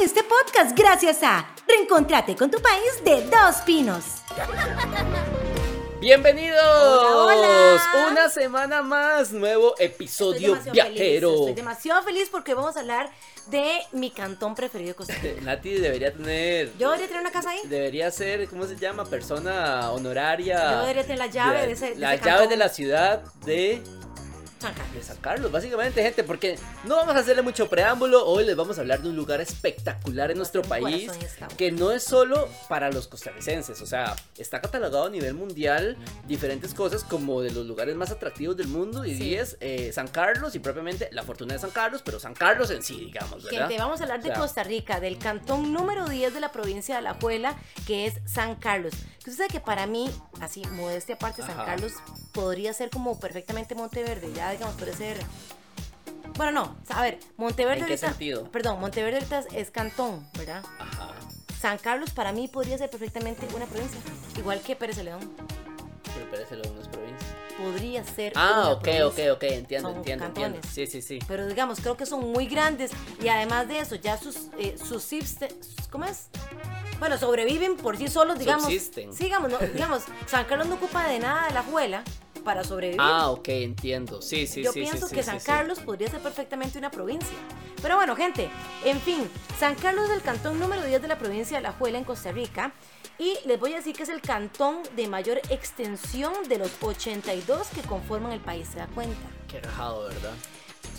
este podcast gracias a Reencontrate con tu país de Dos Pinos. Bienvenidos. Hola, hola. Una semana más, nuevo episodio Estoy viajero. Feliz, estoy demasiado feliz porque vamos a hablar de mi cantón preferido de Costa Rica. Nati debería tener. Yo debería tener una casa ahí. Debería ser, ¿cómo se llama? Persona honoraria. Yo debería tener la llave de ese. de La ese llave cantón. de la ciudad de, San Carlos. de San Carlos, básicamente, gente, porque no vamos a hacerle mucho preámbulo. Hoy les vamos a hablar de un lugar espectacular en nuestro país. Que no es solo para los costarricenses, o sea, está catalogado a nivel mundial diferentes cosas como de los lugares más atractivos del mundo y Sí. es eh, San Carlos y propiamente la fortuna de San Carlos, pero San Carlos en sí, digamos, ¿verdad? Gente, vamos a hablar de O sea, Costa Rica, del cantón número 10 de la provincia de Alajuela, que es San Carlos. Usted sabe que para mí, así, modestia aparte, San Ajá. Carlos podría ser como perfectamente Monteverde, ya digamos, puede ser... Bueno, no, a ver, Monteverde ¿En qué ahorita... sentido? Perdón, Monteverde ahorita es cantón, ¿verdad? Ajá. San Carlos para mí podría ser perfectamente una provincia, igual que Pérez de León. Pero Pérez León no es provincia. Podría ser Ah, ok, ok, provincia. ok, entiendo, Son entiendo, entiendo. cantones. Sí, sí, sí. Pero digamos, creo que son muy grandes y además de eso, ya sus, eh, subsiste- ¿cómo es? Bueno, sobreviven por sí solos, digamos. Subsisten. Sí, digamos, no, digamos, San Carlos no ocupa de nada de la juela para sobrevivir. Ah, ok, entiendo. Sí, sí, Yo sí. pienso sí, que sí, San. Carlos podría ser perfectamente una provincia. Pero bueno, gente, en fin, San Carlos es el cantón número 10 de la provincia de La Juela en Costa Rica. Y les voy a decir que es el cantón de mayor extensión de los 82 que conforman el país, ¿se da cuenta? Qué rajado, ¿verdad?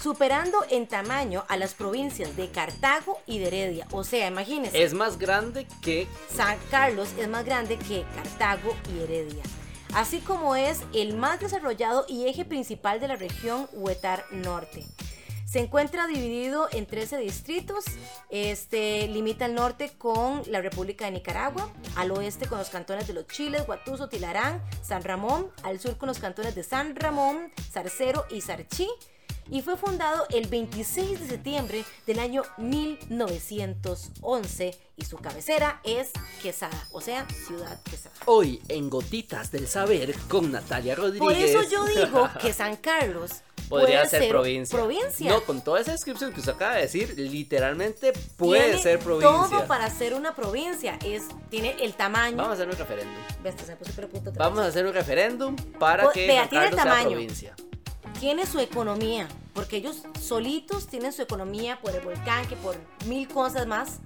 Superando en tamaño a las provincias de Cartago y de Heredia. O sea, imagínense, Es más grande que San Carlos es más grande que Cartago y Heredia. Así como es el más desarrollado y eje principal de la región Huetar Norte. Se encuentra dividido en 13 distritos. Este limita al norte con la República de Nicaragua, al oeste con los cantones de Los Chiles, Guatuso, Tilarán, San Ramón, al sur con los cantones de San Ramón, Zarcero y Sarchí. Y fue fundado el 26 de septiembre del año 1911 y su cabecera es Quesada, o sea, Ciudad Quesada. hoy en Gotitas del Saber con Natalia Rodríguez. Por eso yo digo que San Carlos podría puede ser, provincia. provincia. No, con toda esa descripción que usted acaba de decir, literalmente puede Tiene ser provincia. Todo para ser una provincia. Es, tiene el tamaño. Vamos a hacer un referéndum. Vamos a hacer un referéndum para Pues, que vea, San tiene el Carlos sea tamaño. provincia. Tiene su economía. Porque ellos solitos tienen su economía por el volcán, que por mil cosas más.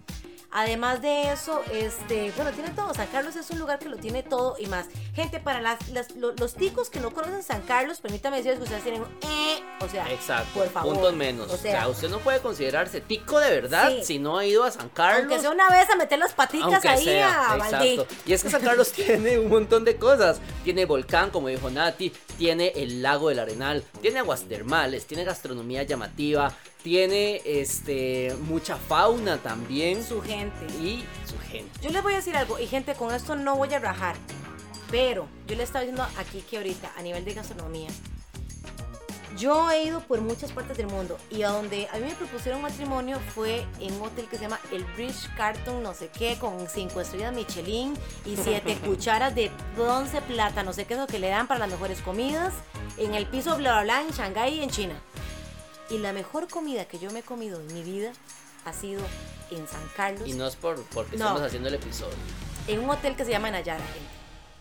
Además de eso, este, bueno, tiene todo. San Carlos es un lugar que lo tiene todo y más. Gente, para las, las- lo- los ticos que no conocen San Carlos, permítame decirles que ustedes tienen un eh, o sea, Exacto. por favor. Puntos menos. O sea, usted no puede considerarse tico de verdad Sí. si no ha ido a San Carlos. aunque sea una vez a meter las Aunque ahí sea, a Valdí. Y es que San Carlos tiene un montón de cosas. Tiene volcán, como dijo Nati, tiene el lago del Arenal, tiene aguas termales, tiene gastronomía llamativa, tiene este mucha fauna también Su gente. y su gente. Yo les voy a decir algo, y gente, con esto no voy a rajar, pero yo le estaba diciendo aquí que ahorita, a nivel de gastronomía, yo he ido por muchas partes del mundo y a donde a mí me propusieron matrimonio fue en un hotel que se llama el Bridge Carton, no sé qué, con cinco estrellas Michelin y siete cucharas de bronce plata, no sé qué es lo que le dan para las mejores comidas, en el piso bla bla bla en Shanghái y en China. Y la mejor comida que yo me he comido en mi vida ha sido en San Carlos Y no es por porque No. estamos haciendo el episodio. en un hotel que se llama Nayara, gente.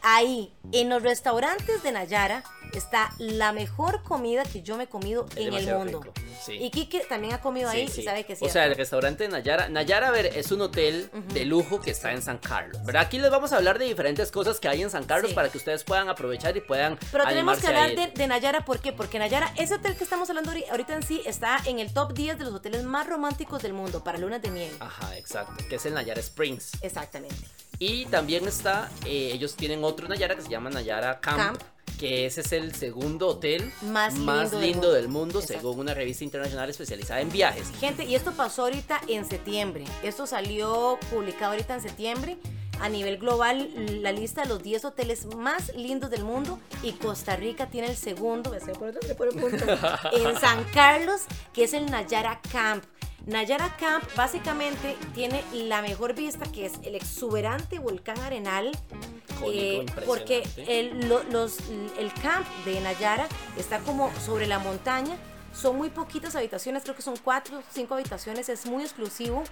Ahí, en los restaurantes de Nayara, está la mejor comida que yo me he comido Es en el mundo. rico, sí. Y Kike también ha comido ahí Sí, y sabe que sí. O sea, el restaurante Nayara. Nayara, a ver, es un hotel de lujo que está en San Carlos. ¿Verdad? Aquí les vamos a hablar de diferentes cosas que hay en San Carlos para que ustedes puedan aprovechar y puedan. Pero tenemos que hablar de, de Nayara, ¿por qué? Porque Nayara, ese hotel que estamos hablando ahori- ahorita en sí, está en el top 10 de los hoteles más románticos del mundo para lunas de miel. Ajá, exacto. Que es el Nayara Springs. Exactamente. Y también está, eh, ellos tienen otro Nayara que se llama Nayara Camp. Camp. Que ese es el segundo hotel Más lindo del mundo. del mundo, Exacto. según una revista internacional especializada en viajes. Gente, y esto pasó ahorita en septiembre. Esto salió publicado ahorita en septiembre. A nivel global, la lista de los 10 hoteles más lindos del mundo. Y Costa Rica tiene el segundo, me punto, en San Carlos, que es el Nayara Camp. Nayara Camp básicamente tiene la mejor vista, que es el exuberante volcán Arenal. Eh, porque el, lo- los, el camp de Nayara está como sobre la montaña Son muy poquitas habitaciones, creo que son cuatro, cinco habitaciones, es muy exclusivo.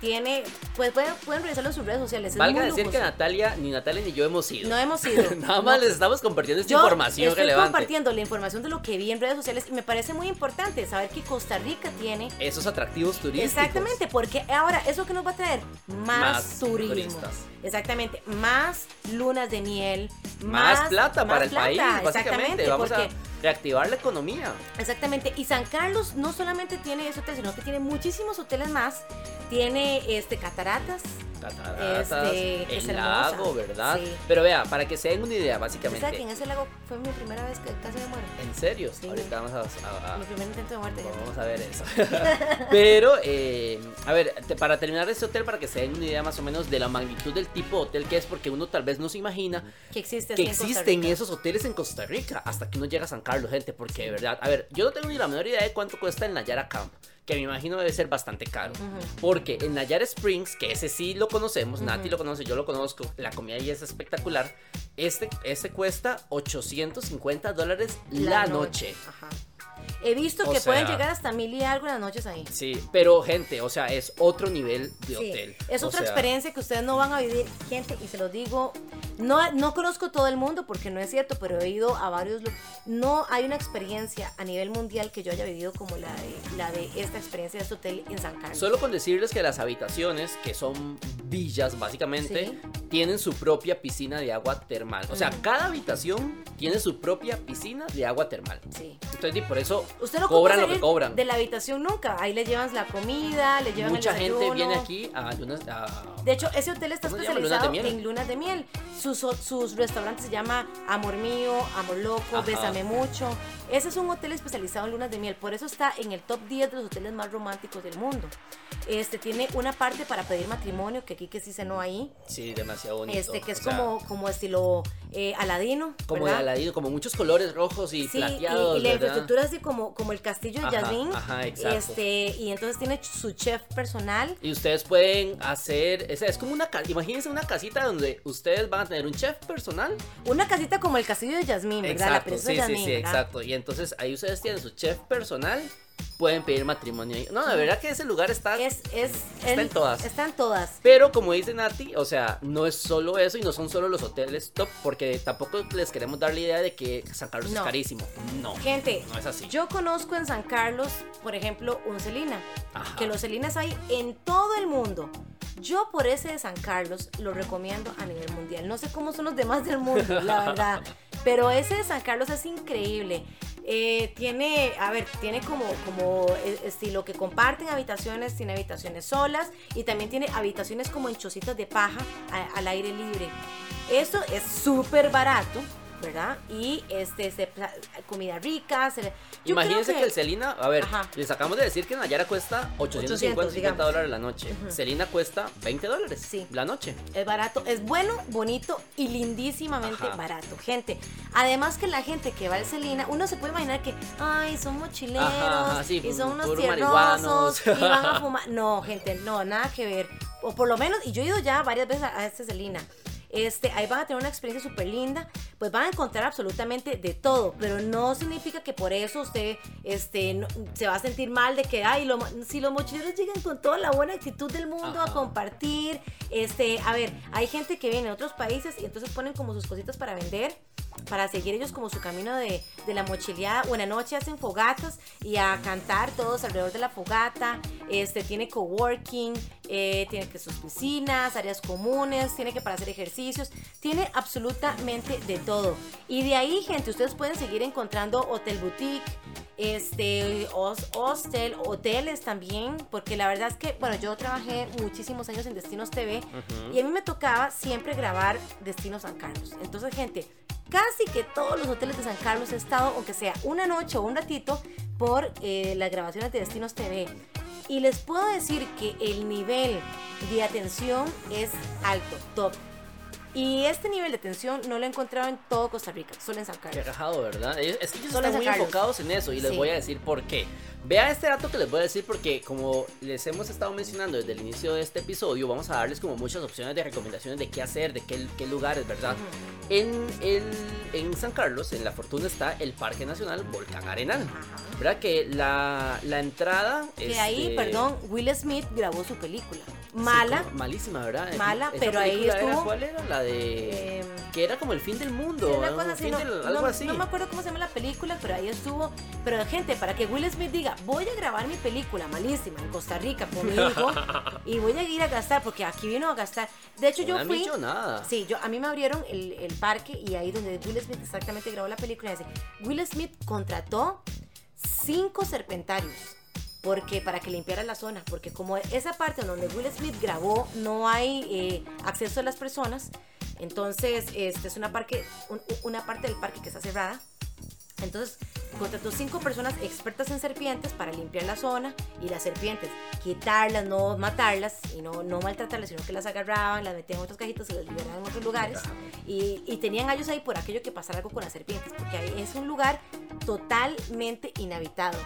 Tiene, pues pueden, pueden revisarlo en sus redes sociales. Es Valga decir que. Natalia, ni Natalia ni yo hemos ido. No hemos ido. Nada No. más les estamos compartiendo esta Yo información estoy relevante. compartiendo la información de lo que vi en redes sociales y me parece muy importante saber que Costa Rica tiene Esos atractivos turísticos. Exactamente, porque ahora eso que nos va a traer más, Más turismo. turistas. Exactamente, más lunas de miel, Más, más, plata más para el país, básicamente. Exactamente, Vamos porque, a reactivar la economía. exactamente. Y San Carlos no solamente tiene ese hotel, sino que tiene muchísimos hoteles más. Tiene este cataratas. Cataratas, Este, el lago, ¿verdad? Sí. Pero vea, para que se den una idea, ¿Usted básicamente. sabe que en ese lago fue mi primera vez que casi me muero? ¿En serio? Sí. Ahorita vamos a, a- a- Mi primer intento de muerte. Vamos a ver eso. Pero, eh, a ver, te- para terminar este hotel, para que se den una idea más o menos de la magnitud del tipo de hotel que es, porque uno tal vez no se imagina Que existe que en existen esos hoteles en Costa Rica hasta que uno llega a San Carlos, gente, porque de verdad, a ver, yo no tengo ni la menor idea de cuánto cuesta el Nayara Camp, que me imagino debe ser bastante caro, porque en Nayara Springs, que ese sí lo conocemos, Nati Ujú. lo conoce, yo lo conozco, la comida ahí es espectacular, este, este cuesta 850 dólares la, noche. Ajá. He visto O que pueden sea- llegar hasta mil y algo en las noches ahí. Sí, pero gente, o sea, es otro nivel de Sí, hotel. Es O otra sea, experiencia que ustedes no van a vivir, gente, y se los digo, no, no conozco todo el mundo porque no es cierto, pero he ido a varios lu- No hay una experiencia a nivel mundial que yo haya vivido como la de, la de esta experiencia de este hotel en San Carlos. Solo con decirles que las habitaciones, que son villas básicamente, Sí. tienen su propia piscina de agua termal. O sea, Ujú. cada habitación tiene su propia piscina de agua termal. Sí. Entonces, y por eso Usted no cobran lo que cobran. de la habitación nunca. Ahí le llevan la comida, le llevan Mucha el gente viene aquí a lunas. a- De hecho, ese hotel está especializado ¿Lunas en lunas de miel. Sus, sus restaurantes se llama Amor Mío, Amor Loco, Ajá. Bésame Mucho. Ese es un hotel especializado en lunas de miel. Por eso está en el top 10 de los hoteles más románticos del mundo. Este tiene una parte para pedir matrimonio, que aquí que sí se no ahí. sí, demasiado bonito. Este, que es o sea, como, como estilo eh, Aladino. Como de aladino, como muchos colores rojos y Sí, y, plateados. y la ¿verdad? infraestructura es así como, como el castillo de Yadrin. ajá, exacto. Este, y entonces tiene su chef personal. Y ustedes pueden hacer, es, es como una imagínense una casita donde ustedes van a tener un chef personal. Una casita como el castillo de Yasmín, ¿verdad? la Exacto, princesa sí, sí, Yasmín, sí, ¿verdad? exacto. Y entonces ahí ustedes tienen su chef personal, pueden pedir matrimonio. No, de verdad que ese lugar está... Es, es, Está en el- todas. Está en todas. Pero como dice Nati, o sea, no es solo eso y no son solo los hoteles top, porque tampoco les queremos dar la idea de que San Carlos No. es carísimo. No. Gente, No es así. yo conozco en San Carlos, por ejemplo, un Celina. Ajá. Que los Celinas hay en todo el mundo. Yo por ese de San Carlos lo recomiendo a nivel mundial. No sé cómo son los demás del mundo, la verdad. Pero ese de San Carlos es increíble. Eh, tiene, a ver, tiene como, como eh, estilo que comparten habitaciones, tiene habitaciones solas y también tiene habitaciones como en chocitas de paja al aire libre. Eso es súper barato, ¿verdad? Y este, pla- comida rica. se- Imagínense que... el Celina, a ver, Ajá. les acabamos de decir que Nayara cuesta 850 800, digamos. dólares la noche. Celina cuesta 20 dólares Sí. la noche. Es barato, es bueno, bonito y lindísimamente Ajá. barato. Gente, además que la gente que va al Celina, uno se puede imaginar que, ay, son mochileros Ajá, ajá, sí, y son unos tierrosos y van a fumar. No, gente, no, nada que ver. O por lo menos, y yo he ido ya varias veces a, a este Celina. Este, ahí van a tener una experiencia súper linda, pues van a encontrar absolutamente de todo, pero no significa que por eso usted este, no- se va a sentir mal de que, ay, lo si los mochileros llegan con toda la buena actitud del mundo a compartir, este, a ver, hay gente que viene de otros países y entonces ponen como sus cositas para vender, para seguir ellos como su camino de, de la mochileada, la noche hacen fogatas y a cantar todos alrededor de la fogata, este, tiene coworking, eh, tiene que sus piscinas, áreas comunes, tiene que para hacer ejercicios, tiene absolutamente de todo. Y de ahí, gente, ustedes pueden seguir encontrando hotel boutique, este, hos- hostel, hoteles también, porque la verdad es que, bueno, yo trabajé muchísimos años en Destinos TV y a mí me tocaba siempre grabar Destinos San Carlos. Entonces, gente, casi que todos los hoteles de San Carlos he estado, aunque sea una noche o un ratito, por eh, las grabaciones de Destinos TV. Y les puedo decir que el nivel de atención es alto, top. Y este nivel de atención no lo he encontrado en todo Costa Rica, solo en San Qué Carlos. rajado, ¿verdad? Es que ellos Solo están muy enfocados en eso y les Sí. voy a decir por qué. Vea este dato que les voy a decir porque como les hemos estado mencionando desde el inicio de este episodio, vamos a darles como muchas opciones de recomendaciones de qué hacer, de qué, qué lugares, ¿verdad? en, el, en San Carlos, en La Fortuna, está el Parque Nacional Volcán Arenal. ¿Verdad? Que la, la entrada... Que ahí, este, perdón, Will Smith grabó su película. Mala. Sí, malísima, ¿verdad? Mala, Esa pero ahí película era- estuvo- ¿Cuál era? La de... Em, que era como el fin del mundo. Sí, una ¿no? cosa así, no, del- no- algo así. no me acuerdo cómo se llama la película, pero ahí estuvo. Pero gente, para que Will Smith diga, voy a grabar mi película malísima en Costa Rica con mi hijo y voy a ir a gastar, porque aquí vino a gastar. De hecho, yo Una fui. millonada. Sí, yo, a mí me abrieron el, el parque y ahí donde Will Smith exactamente grabó la película. Dice, Will Smith contrató cinco serpentarios. Porque para que limpiara la zona, porque como esa parte donde Will Smith grabó no hay eh, acceso a las personas, entonces este es una, parque, un- una parte del parque que está cerrada. Entonces contrató cinco personas expertas en serpientes para limpiar la zona y las serpientes, quitarlas, no matarlas y no, no maltratarlas, sino que las agarraban, las metían en otras cajitas y las liberaban en otros lugares. Y, y tenían a ellos ahí por aquello que pasara algo con las serpientes, porque ahí es un lugar totalmente inhabitado.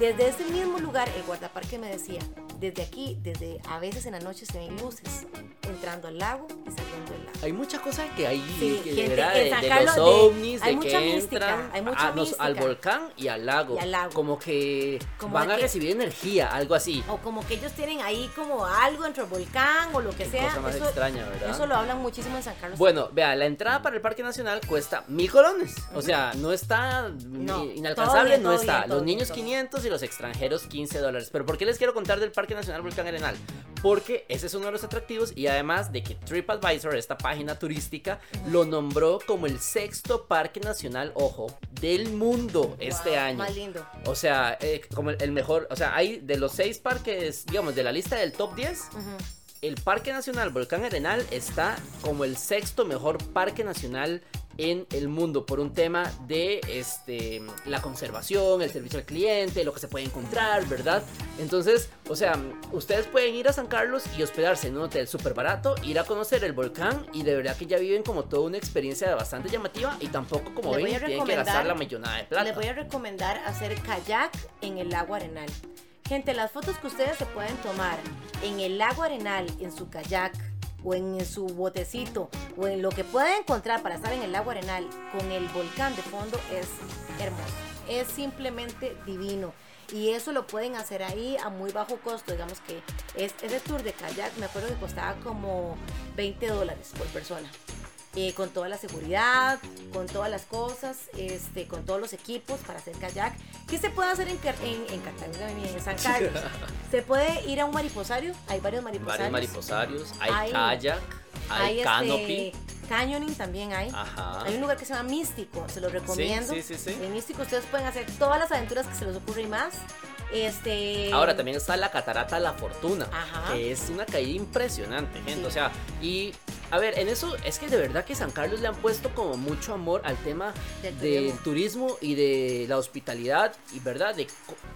Desde ese mismo lugar, el guardaparque me decía, desde aquí, desde a veces en la noche se ven luces entrando al lago y saliendo del lago. Hay mucha cosa que hay Sí, que, gente, ¿verdad? en de, San de los ovnis, hay de mucha que mística, entran hay mucha a al volcán y al lago. Y al lago. Como que Como van a que- recibir energía, algo así. O como que ellos tienen ahí como algo dentro del volcán o lo que Qué sea. cosa más eso, extraña, ¿verdad? eso lo hablan muchísimo en San Carlos. Bueno, vea, la entrada para el Parque Nacional cuesta mil colones. O sea, no está No, inalcanzable, bien, no está. bien, los bien, niños todo 500 y los extranjeros 15 dólares. Pero ¿por qué les quiero contar del Parque Nacional Volcán Arenal? Porque ese es uno de los atractivos y además de que TripAdvisor, esta página turística, lo nombró como el sexto parque nacional, ojo, del mundo este Wow, año. Más lindo. O sea, eh, como el, mejor, o sea, hay de los seis parques, digamos, de la lista del top 10, Ujú. el Parque Nacional Volcán Arenal está como el sexto mejor parque nacional en el mundo por un tema de este la conservación, el servicio al cliente, lo que se puede encontrar, ¿verdad? Entonces, o sea, ustedes pueden ir a San Carlos y hospedarse en un hotel súper barato, ir a conocer el volcán y de verdad que ya viven como toda una experiencia bastante llamativa y tampoco como ven tienen que gastar la millonada de plata. Les voy a recomendar hacer kayak en el lago Arenal. Gente, las fotos que ustedes se pueden tomar en el lago Arenal, en su kayak o en su botecito o en lo que puedan encontrar para estar en el lago Arenal con el volcán de fondo es hermoso. Es simplemente divino. Y eso lo pueden hacer ahí a muy bajo costo. Digamos que es, ese tour de kayak me acuerdo que costaba como 20 dólares por persona. Eh, con toda la seguridad, con todas las cosas, este, con todos los equipos para hacer kayak. ¿Qué se puede hacer en, en, en Cartagena, en San Carlos? se puede ir a un mariposario, hay varios mariposarios. Varios mariposarios, hay, Hay- kayak, hay, Hay canopy. este, canyoning también hay. Ajá. Hay un lugar que se llama Místico, se lo recomiendo. sí, sí, sí. En Místico ustedes pueden hacer todas las aventuras que se les ocurra y más. Este, Ahora también está la catarata La Fortuna, Ajá. que es una caída impresionante, gente. O sea, y a ver, en eso es que de verdad que San Carlos le han puesto como mucho amor al tema Del del turismo. turismo y de la hospitalidad y verdad de,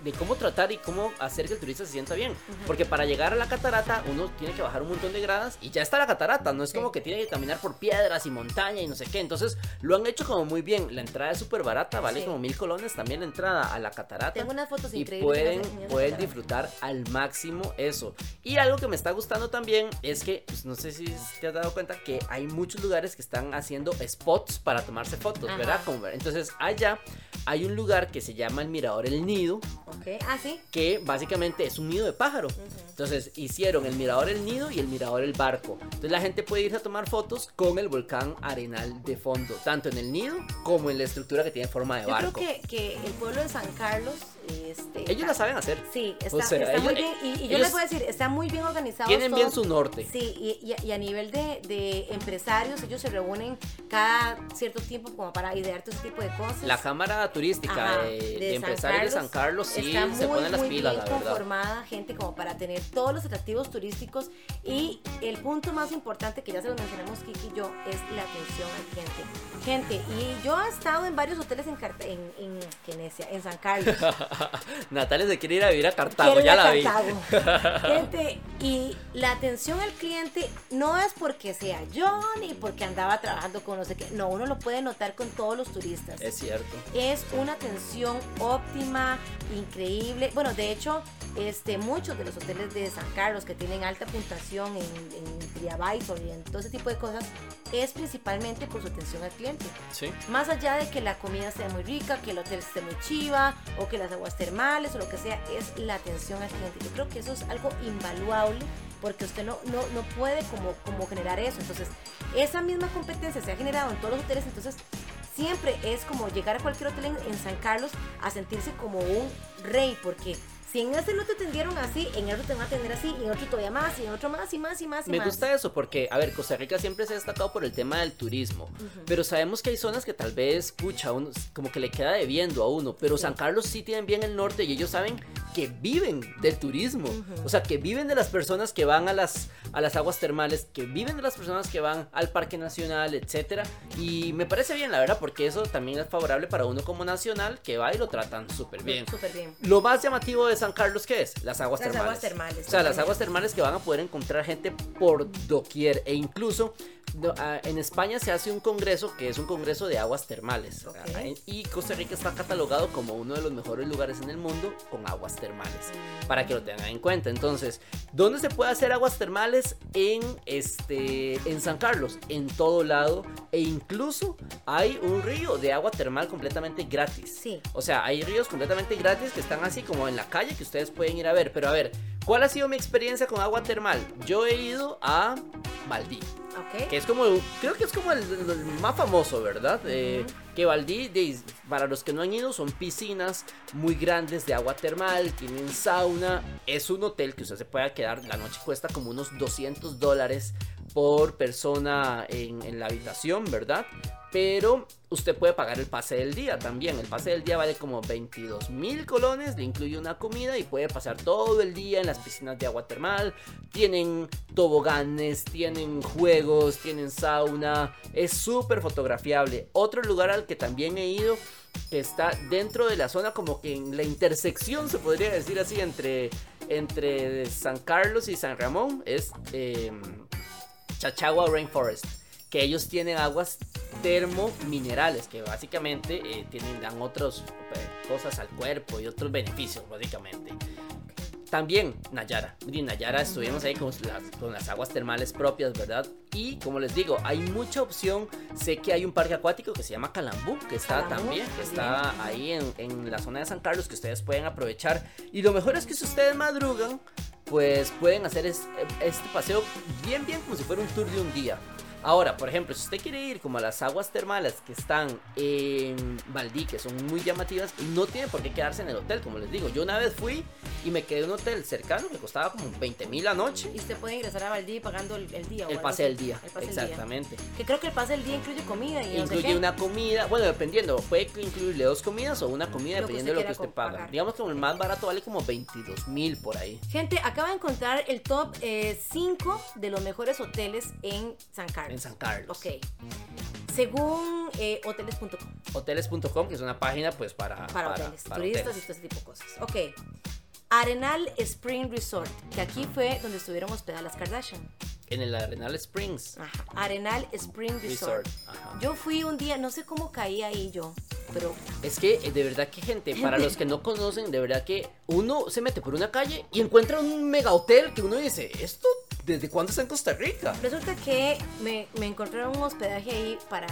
de cómo tratar y cómo hacer que el turista se sienta bien. Porque para llegar a la catarata uno tiene que bajar un montón de gradas y ya está la catarata, no es Sí. como que tiene que caminar por piedras y montaña y no sé qué. Entonces lo han hecho como muy bien. La entrada es súper barata, vale Sí. como mil colones también la entrada a la catarata Tengo unas fotos y increíbles. pueden, pueden catarata. disfrutar al máximo eso. Y algo que me está gustando también es que, pues, no sé si te has dado cuenta que hay muchos lugares que están haciendo spots para tomarse fotos, Ajá. ¿verdad? Como- entonces allá hay un lugar que se llama el Mirador El Nido, Ok, ah, sí. que básicamente es un nido de pájaro. Entonces hicieron el Mirador El Nido y el Mirador El Barco. Entonces la gente puede irse a tomar fotos con el volcán Arenal de fondo, tanto en el nido como en la estructura que tiene forma de Yo creo barco. que, que el pueblo de San Carlos, este, Ellos la saben hacer. Sí, está, O sea, está ellos- muy bien. Y, y yo les voy a decir, está muy bien organizado. Tienen bien su norte. Sí, y, y- y a nivel de, de empresarios, ellos se reúnen cada cierto tiempo como para idear todo ese tipo de cosas. La cámara turística Ajá, de, de empresarios de San Carlos sí está se muy, ponen las muy pilas, bien la verdad. conformada, gente, como para tener todos los atractivos turísticos. Y el punto más importante que ya se lo mencionamos Kiki y yo es la atención al cliente. Gente, y yo he estado en varios hoteles en, en, en, en San Carlos. Natalia se quiere ir a vivir a Cartago, ya a la vi. Cartago. Gente, y la atención al cliente no es porque sea Johnny, porque andaba trabajando con no sé qué. No, uno lo puede notar con todos los turistas. Es cierto. Es una atención óptima, increíble. Bueno, de hecho, este, muchos de los hoteles de San Carlos que tienen alta puntuación en, en y en todo ese tipo de cosas, es principalmente por su atención al cliente. Sí. Más allá de que la comida sea muy rica, que el hotel esté muy chiva, o que las aguas termales, o lo que sea, es la atención al cliente. Yo creo que eso es algo invaluable porque usted no, no, no puede como, como generar eso. Entonces, esa misma competencia se ha generado en todos los hoteles, entonces siempre es como llegar a cualquier hotel en, en San Carlos a sentirse como un rey, porque si en ese no te atendieron así, en el otro te van a atender así, y en otro todavía más, y en otro más, y más, y más, y Me más. gusta eso porque, a ver, Costa Rica siempre se ha destacado por el tema del turismo, pero sabemos que hay zonas que tal vez, pucha, uno, como que le queda debiendo a uno, pero Sí. San Carlos sí tienen bien el norte y ellos saben que viven del turismo, o sea, que viven de las personas que van a las, a las aguas termales, que viven de las personas que van al Parque Nacional, etcétera, y me parece bien, la verdad, porque eso también es favorable para uno como nacional que va y lo tratan súper bien. Súper bien. Lo más llamativo de San Carlos, ¿qué es? Las aguas Las termales. aguas termales, O sea, las aguas termales que van a poder encontrar gente por doquier. E incluso no, ah, en España se hace un congreso que es un congreso de aguas termales. Y Costa Rica está catalogado como uno de los mejores lugares en el mundo con aguas termales. Para que lo tengan en cuenta. Entonces, ¿dónde se puede hacer aguas termales? En, este, en San Carlos. En todo lado. E incluso hay un río de agua termal completamente gratis. Sí. O sea, hay ríos completamente gratis que están así como en la calle que ustedes pueden ir a ver. Pero a ver, ¿cuál ha sido mi experiencia con agua termal? Yo he ido a Valdí, Ok. que es como, creo que es como el, el más famoso, ¿verdad? Eh, que Valdí, de- para los que no han ido, son piscinas muy grandes de agua termal, tienen sauna. Es un hotel que usted se pueda quedar, la noche cuesta como unos 200 dólares por persona en, en la habitación, ¿verdad? Pero usted puede pagar el pase del día también. El pase del día vale como 22 mil colones, le incluye una comida y puede pasar todo el día en las piscinas de agua termal. Tienen toboganes, tienen juegos, tienen sauna. Es súper fotografiable. Otro lugar al que también he ido que está dentro de la zona como que en la intersección se podría decir así entre, entre San Carlos y San Ramón es em, Chachagua Rainforest que ellos tienen aguas termominerales que básicamente eh, tienen dan otras cosas al cuerpo y otros beneficios básicamente también Nayara. En Nayara estuvimos ahí con las, con las aguas termales propias, ¿verdad? Y como les digo, hay mucha opción. Sé que hay un parque acuático que se llama Calambú, que está Calambú, también, que está ahí en, en la zona de San Carlos, que ustedes pueden aprovechar. Y lo mejor es que si ustedes madrugan, pues pueden hacer es- este paseo bien, bien como si fuera un tour de un día. Ahora, por ejemplo, si usted quiere ir como a las aguas termales que están en Valdí, que son muy llamativas, no tiene por qué quedarse en el hotel, como les digo. Yo una vez fui y me quedé en un hotel cercano que costaba como 20 mil la noche. Y usted puede ingresar a Valdí pagando el, el día. o El algo pase del día, El pase del día. exactamente. Que creo que el pase del día incluye comida y no sé Incluye una comida, bueno, dependiendo, puede incluirle dos comidas o una comida, Lo dependiendo de lo que usted paga. pagar. Digamos que el más barato vale como 22 mil por ahí. Gente, acaba de encontrar el top 5 de los mejores hoteles en San Carlos. En San Carlos. Ok. Según eh, hoteles.com. Hoteles.com, que es una página pues para, Para, hoteles, para turistas hoteles. y todo ese tipo de cosas. Ok. Arenal Spring Resort, que aquí fue donde estuvieron hospedadas las Kardashian. En el Arenal Springs Ajá. Arenal Spring Resort. Resort. Ajá. Yo fui un día, no sé cómo caí ahí yo, pero Es que eh, de verdad que gente, para los que no conocen, de verdad que uno se mete por una calle y encuentra un mega hotel que uno dice, ¿esto desde cuándo está en Costa Rica? resulta que me, me encontraron un hospedaje ahí para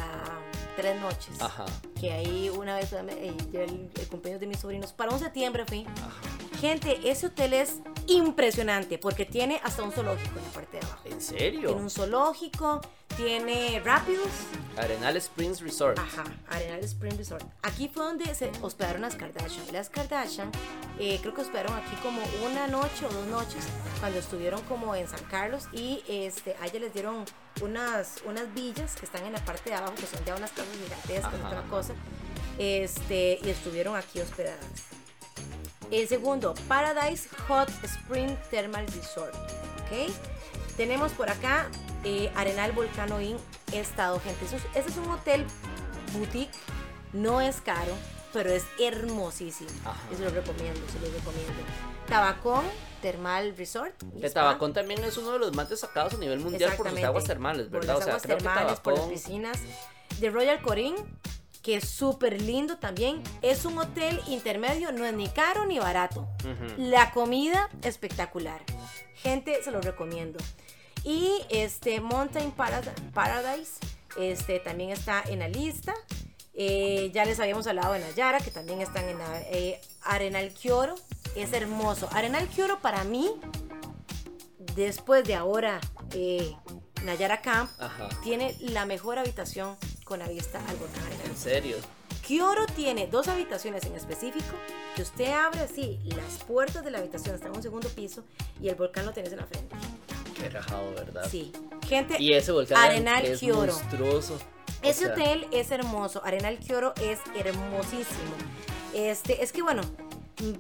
tres noches. Ajá. Que ahí una vez eh, el, el cumpleaños de mis sobrinos, para un septiembre fui. Ajá. Gente, ese hotel es impresionante porque tiene hasta un zoológico en la parte de abajo. ¿En Tiene serio? un zoológico, tiene rápidos. Arenal Springs Resort. Ajá, Arenal Spring Resort. Aquí fue donde se hospedaron las Kardashian. Las Kardashian eh, creo que hospedaron aquí como una noche o dos noches cuando estuvieron como en San Carlos y este, a ellas les dieron unas, unas villas que están en la parte de abajo que son ya unas casas gigantescas otra cosa. Este, y estuvieron aquí hospedadas. El segundo, Paradise Hot Spring Thermal Resort. ¿Ok? Tenemos por acá eh, Arenal Volcano Inn Estado, gente. Eso es- Ese es un hotel boutique, no es caro. pero es hermosísimo. Ajá. Se lo recomiendo, se lo recomiendo. Tabacón Thermal Resort. Que. Tabacón también es uno de los más destacados a nivel mundial por sus aguas termales, Por ¿verdad? las o sea, aguas creo que termales, por las piscinas. The Royal Corín, que es súper lindo también. Es un hotel intermedio, no es ni caro ni barato. Ujú. La comida espectacular. Gente, se lo recomiendo. Y este Mountain Parad- Paradise este, también está en la lista. Eh, ya les habíamos hablado de Nayara, que también están en la- eh, Arenal Kioro. Es hermoso. Arenal Kioro para mí, después de ahora eh, Nayara Camp, Ajá. tiene la mejor habitación con la vista al volcán Arenal. En serio. Kioro tiene dos habitaciones en específico que usted abre así, las puertas de la habitación están en un segundo piso y el volcán lo tienes en la frente. Qué rajado, ¿verdad? Sí. Gente, Y ese volcán Arenal es monstruoso. Ese sea, hotel es hermoso. Arenal Kioro es hermosísimo. Este, es que bueno,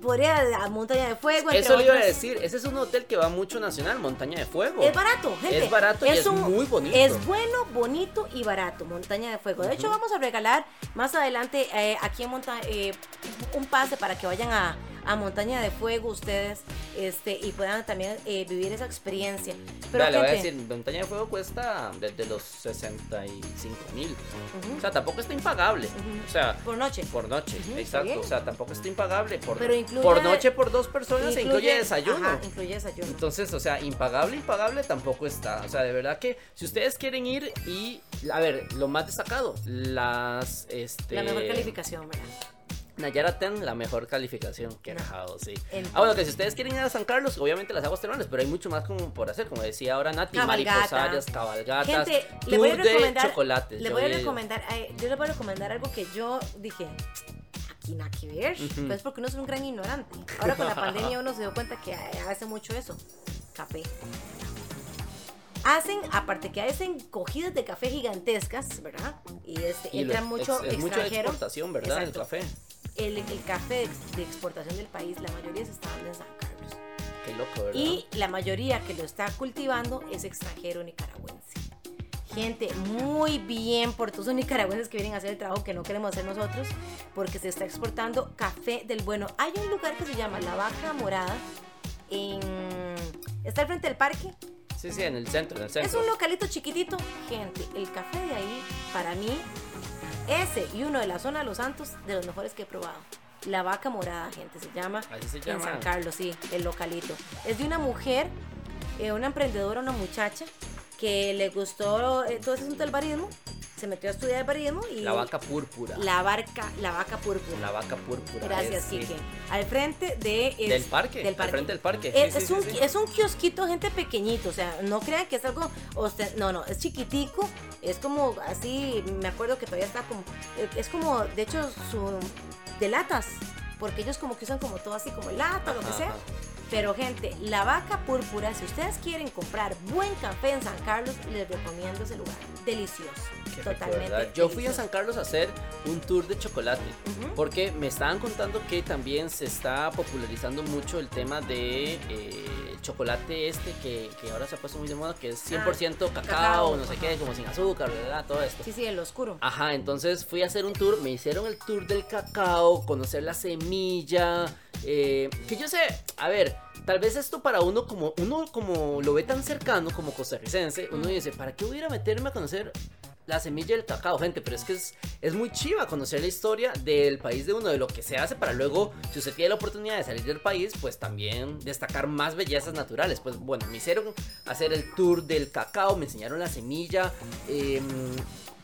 podría a Montaña de Fuego. Eso le iba a decir, ese es un hotel que va mucho nacional, Montaña de Fuego. Es barato, gente. Es barato y es muy bonito. Es bueno, bonito y barato, Montaña de Fuego. De hecho, vamos a regalar más adelante eh, aquí en Monta eh, un pase para que vayan a, a Montaña de Fuego ustedes este, y puedan también eh, vivir esa experiencia. Pero Vea, le voy a decir, Montaña de Fuego cuesta desde los 65 mil. Ujú. O sea, tampoco está impagable. O sea, por noche. por noche, está exacto. O sea, tampoco está impagable. Por, Pero incluye- por noche, por dos personas, se incluye desayuno. Ajá, incluye desayuno. Entonces, o sea, impagable, impagable tampoco está. O sea, de verdad que si ustedes quieren ir y, a ver, lo más destacado, las, este... la mejor calificación, ¿verdad? Nayara Ten, la mejor calificación. Qué rajado, sí. Ah, bueno, que si ustedes quieren ir a San Carlos, obviamente las aguas termales, pero hay mucho más como por hacer, como decía ahora Nati, Cabalgata. mariposarias, cabalgatas, Gente, le voy a de recomendar. chocolates. Le voy a recomendar. eh, yo le voy a recomendar algo que yo dije. Aquí nada que ver. Ujú. Pues porque uno es un gran ignorante. Ahora con la pandemia uno se dio cuenta que hace mucho eso. Café. Hacen, aparte que hacen cogidas de café gigantescas, ¿verdad? Y este, Y lo- entra mucho es, es de extranjero. exportación, ¿verdad? Exacto. El café. El, el café de, de exportación del país, la mayoría se está dando en San Carlos. Qué loco, ¿verdad? Y la mayoría que lo está cultivando es extranjero nicaragüense. Gente, muy bien por todos los nicaragüenses que vienen a hacer el trabajo que no queremos hacer nosotros, porque se está exportando café del bueno. Hay un lugar que se llama La Vaca Morada, en... está al frente del parque. Sí, sí, en el centro, en el Es centro. un localito chiquitito. Gente, el café de ahí, para mí, ese y uno de la zona de Los Santos, de los mejores que he probado. La Vaca Morada, gente, se llama. Así se En. San Carlos, sí, el localito. Es de una mujer, eh, una emprendedora, una muchacha, que le gustó eh, todo ese asunto del barismo, se metió a estudiar el barismo y... La vaca púrpura. La barca, la vaca púrpura. La vaca púrpura. Gracias, es, sí. Al frente de... es- Del parque, Del al frente del parque. Es, Sí, sí, es sí, un, es un kiosquito, gente pequeñito, o sea, no crean que es algo, no, no, es chiquitico, es como así, me acuerdo que todavía está como, es como, de hecho, su, de latas, porque ellos como que usan como todo así, como lata, lo que Ajá, sea. ajá. Pero gente, la vaca púrpura, si ustedes quieren comprar buen café en San Carlos, les recomiendo ese lugar. Delicioso. Qué totalmente. Yo fui a. San Carlos a hacer un tour de chocolate. Ujú. Porque me estaban contando que también se está popularizando mucho el tema de eh, el chocolate este que, que ahora se ha puesto muy de moda, que es 100% cacao, Ah, cacao, no sé ajá. qué, como sin azúcar, ¿verdad? Todo esto. Sí, sí, el oscuro. Ajá, entonces fui a hacer un tour, me hicieron el tour del cacao, conocer la semilla, eh, que yo sé, a ver, tal vez esto para uno como uno como lo ve tan cercano como costarricense, uno dice, ¿para qué voy a ir a meterme a conocer la semilla del cacao, gente? Pero es que es, es muy chiva conocer la historia del país de uno, de lo que se hace para luego, si usted tiene la oportunidad de salir del país, pues también destacar más bellezas naturales. Pues bueno, me hicieron hacer el tour del cacao, me enseñaron la semilla. em,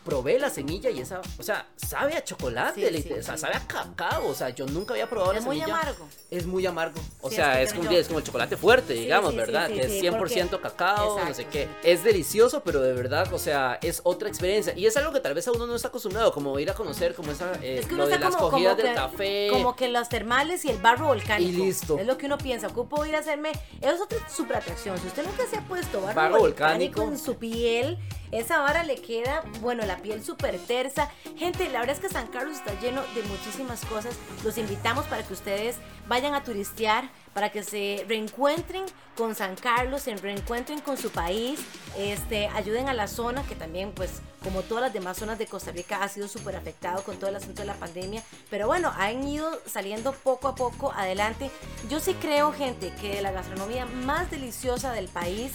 probé la semilla y esa, o sea, sabe a chocolate, Sí, le- sí, o sea, sí. sabe a cacao, o sea, yo nunca había probado la Es muy semilla. amargo. Es muy amargo, o sea, es es, como, es el chocolate fuerte, digamos, ¿verdad? que es sí, 100% cacao, no sé qué. Es delicioso, pero de verdad, o sea, es otra experiencia. Y es algo que tal vez a uno no está acostumbrado, como ir a conocer como esa, eh, Es que lo de las como, cogidas como del que, café. como que las termales y el barro volcánico. Y listo. Es lo que uno piensa. Ocupo ir a hacerme. Es otra super atracción. Si usted nunca se ha puesto barro, Barro volcánico, volcánico. en su piel, esa vara le queda, bueno, la piel súper tersa. Gente, la verdad es que San Carlos está lleno de muchísimas cosas. Los invitamos para que ustedes vayan a turistear, para que se reencuentren con San Carlos, se reencuentren con su país, este, ayuden a la zona que también, pues, como todas las demás zonas de Costa Rica, ha sido súper afectado con todo el asunto de la pandemia. Pero bueno, han ido saliendo poco a poco adelante. Yo sí creo, gente, que la gastronomía más deliciosa del país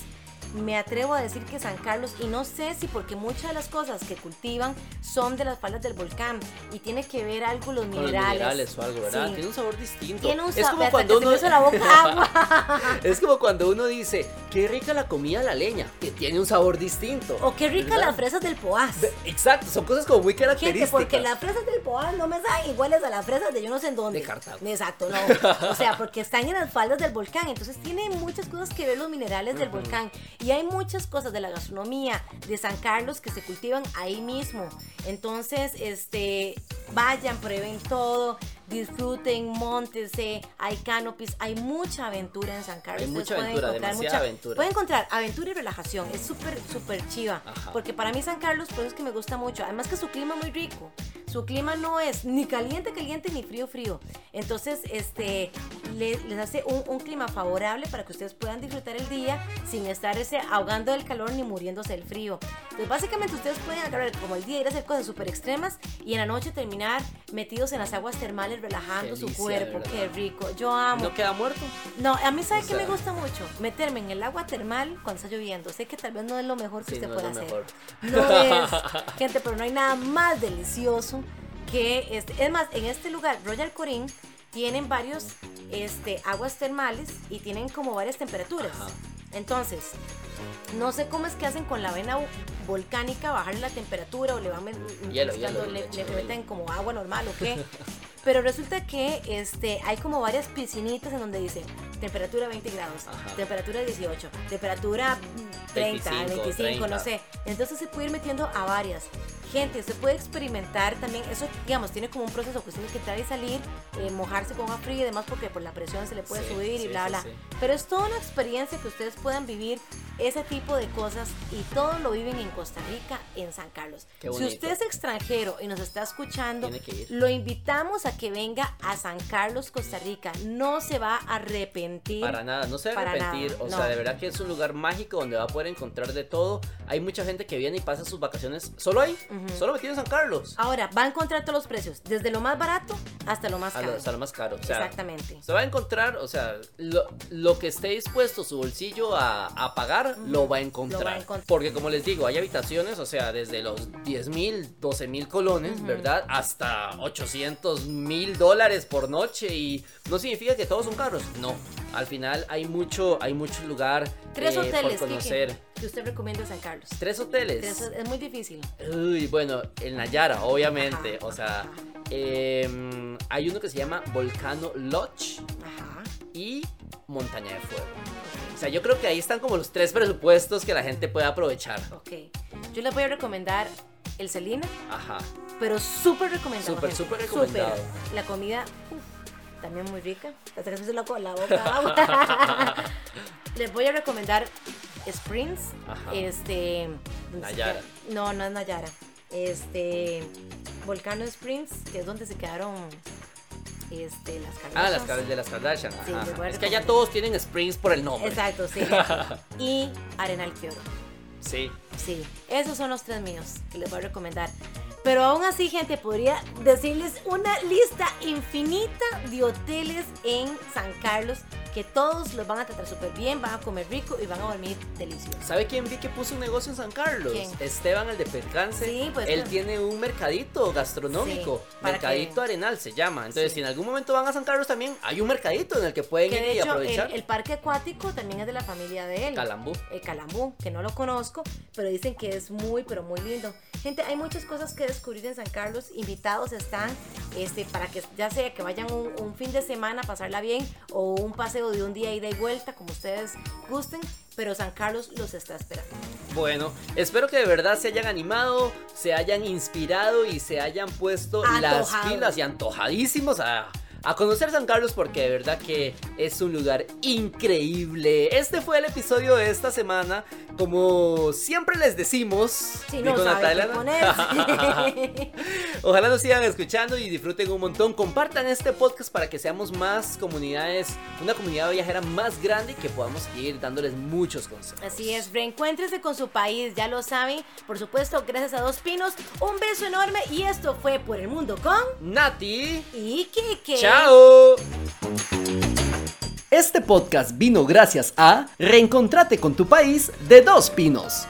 me atrevo a decir que San Carlos, y no sé si porque muchas de las cosas que cultivan son de las faldas del volcán y tiene que ver algo los minerales. Los minerales o algo, ¿verdad? Tiene un sabor distinto. Tiene un es como cuando uno la boca agua. es como cuando uno dice, qué rica la comida a la leña, que tiene un sabor distinto. O qué rica las fresas del Poás. Exacto, son cosas como muy características. porque las fresas del Poás no me saben iguales a las fresas de yo no sé en dónde. De Cartago. Exacto, no. O sea, porque están en las faldas del volcán, entonces tiene muchas cosas que ver los minerales del volcán y hay muchas cosas de la gastronomía de San Carlos que se cultivan ahí mismo. Entonces, este, vayan, prueben todo, disfruten, montese, hay canopies, hay mucha aventura en San Carlos. Hay mucha aventura, demasiada aventura. Pueden encontrar aventura y relajación, es súper, súper chiva. Porque para mí San Carlos, pues es que me gusta mucho. Además que su clima es muy rico. Su clima no es ni caliente, caliente, ni frío, frío. Entonces, este, les, hace un, un, clima favorable para que ustedes puedan disfrutar el día sin estar ese, ahogando del calor ni muriéndose del frío. Entonces, básicamente ustedes pueden agarrar como el día ir a hacer cosas súper extremas y en la noche terminar metidos en las aguas termales relajando su cuerpo. Qué rico. Yo amo. ¿No queda muerto? No, a mí sabe que me gusta mucho meterme en el agua termal cuando está lloviendo. Sé que tal vez no es lo mejor que usted no pueda hacer. No es, gente, pero no hay nada más delicioso que. Es más, en este lugar, Royal Corín, tienen varios este, aguas termales y tienen como varias temperaturas. Entonces, no sé cómo es que hacen con la vena volcánica, bajarle la temperatura o le van hielo, le, meten como agua normal o qué. Pero resulta que este, hay como varias piscinitas en donde dice temperatura 20 grados, temperatura 18, temperatura 30, 25, no sé. Entonces se puede ir metiendo a varias. Gente, se puede experimentar también, eso digamos, tiene como un proceso que tiene que entrar y salir, eh, mojarse con agua fría y demás porque por la presión se le puede subir y bla, bla. Pero es toda una experiencia que ustedes puedan vivir ese tipo de cosas y todo lo viven en Costa Rica, en San Carlos. Si usted es extranjero y nos está escuchando, lo invitamos a que venga a San Carlos, Costa Rica. No se va a arrepentir. Para nada, no se va a arrepentir. O sea, de verdad que es un lugar mágico donde va a poder encontrar de todo. Hay mucha gente que viene y pasa sus vacaciones solo ahí, solo metido en San Carlos. Ahora, va a encontrar todos los precios, desde lo más barato hasta lo más caro. hasta lo más caro. Exactamente. Se va a encontrar, o sea, lo, que esté dispuesto su bolsillo a, a pagar lo, va a encontrar. Porque como les digo, hay habitaciones, o sea, desde los 10 mil, 12 mil colones, ¿verdad? Hasta 800 mil dólares por noche y no significa que todos son caros, no. Al final hay mucho, hay mucho lugar Tres eh, hoteles, por conocer. que usted recomienda San Carlos. Tres hoteles. es muy difícil. Uy, bueno, el Nayara, obviamente. O sea, em, hay uno que se llama Volcano Lodge Ajá. y Montaña de Fuego. O sea, yo creo que ahí están como los tres presupuestos que la gente puede aprovechar. Ok. Yo les voy a recomendar el Celina. Ajá. Pero súper recomendado. Súper, súper recomendado. La comida, también muy rica. Hasta que se la, la boca les voy a recomendar Springs. Ajá. Este. Nayara. No, no es Nayara. Este. Volcano Springs, que es donde se quedaron este, las Kardashian. Ah, las de las Kardashian. es que allá todos tienen Springs por el nombre. Exacto, sí. y Arenal Kyoto. Sí. Sí, esos son los tres míos que les voy a recomendar. Pero aún así, gente, podría decirles una lista infinita de hoteles en San Carlos que todos los van a tratar súper bien, van a comer rico y van a dormir delicioso. ¿Sabe quién vi que puso un negocio en San Carlos? Esteban, el de Percance. Sí, pues. Él tiene un mercadito gastronómico. mercadito Arenal se llama. Entonces, si en algún momento van a San Carlos también, hay un mercadito en el que pueden ir y aprovechar. El, parque acuático también es de la familia de él. Calambú. El Calambú, que no lo conozco, pero dicen que es muy, pero muy lindo. Gente, hay muchas cosas que descubrir en San Carlos. Invitados están este, para que ya sea que vayan un, un fin de semana a pasarla bien o un paseo de un día ida y vuelta, como ustedes gusten, pero San Carlos los está esperando. Bueno, espero que de verdad se hayan animado, se hayan inspirado y se hayan puesto las pilas y antojadísimos a a conocer San Carlos porque de verdad que es un lugar increíble. Este fue el episodio de esta semana. Como siempre les decimos, Si no. Ojalá nos sigan escuchando y disfruten un montón. Compartan este podcast para que seamos más comunidades, una comunidad viajera más grande y que podamos ir dándoles muchos consejos. Así es, reencuéntrese con su país, ya lo saben. Por supuesto, gracias a Dos Pinos. Un beso enorme y esto fue Por el Mundo con Nati, y Kike. Chao. Este podcast vino gracias a Reencontrate con tu país de Dos Pinos.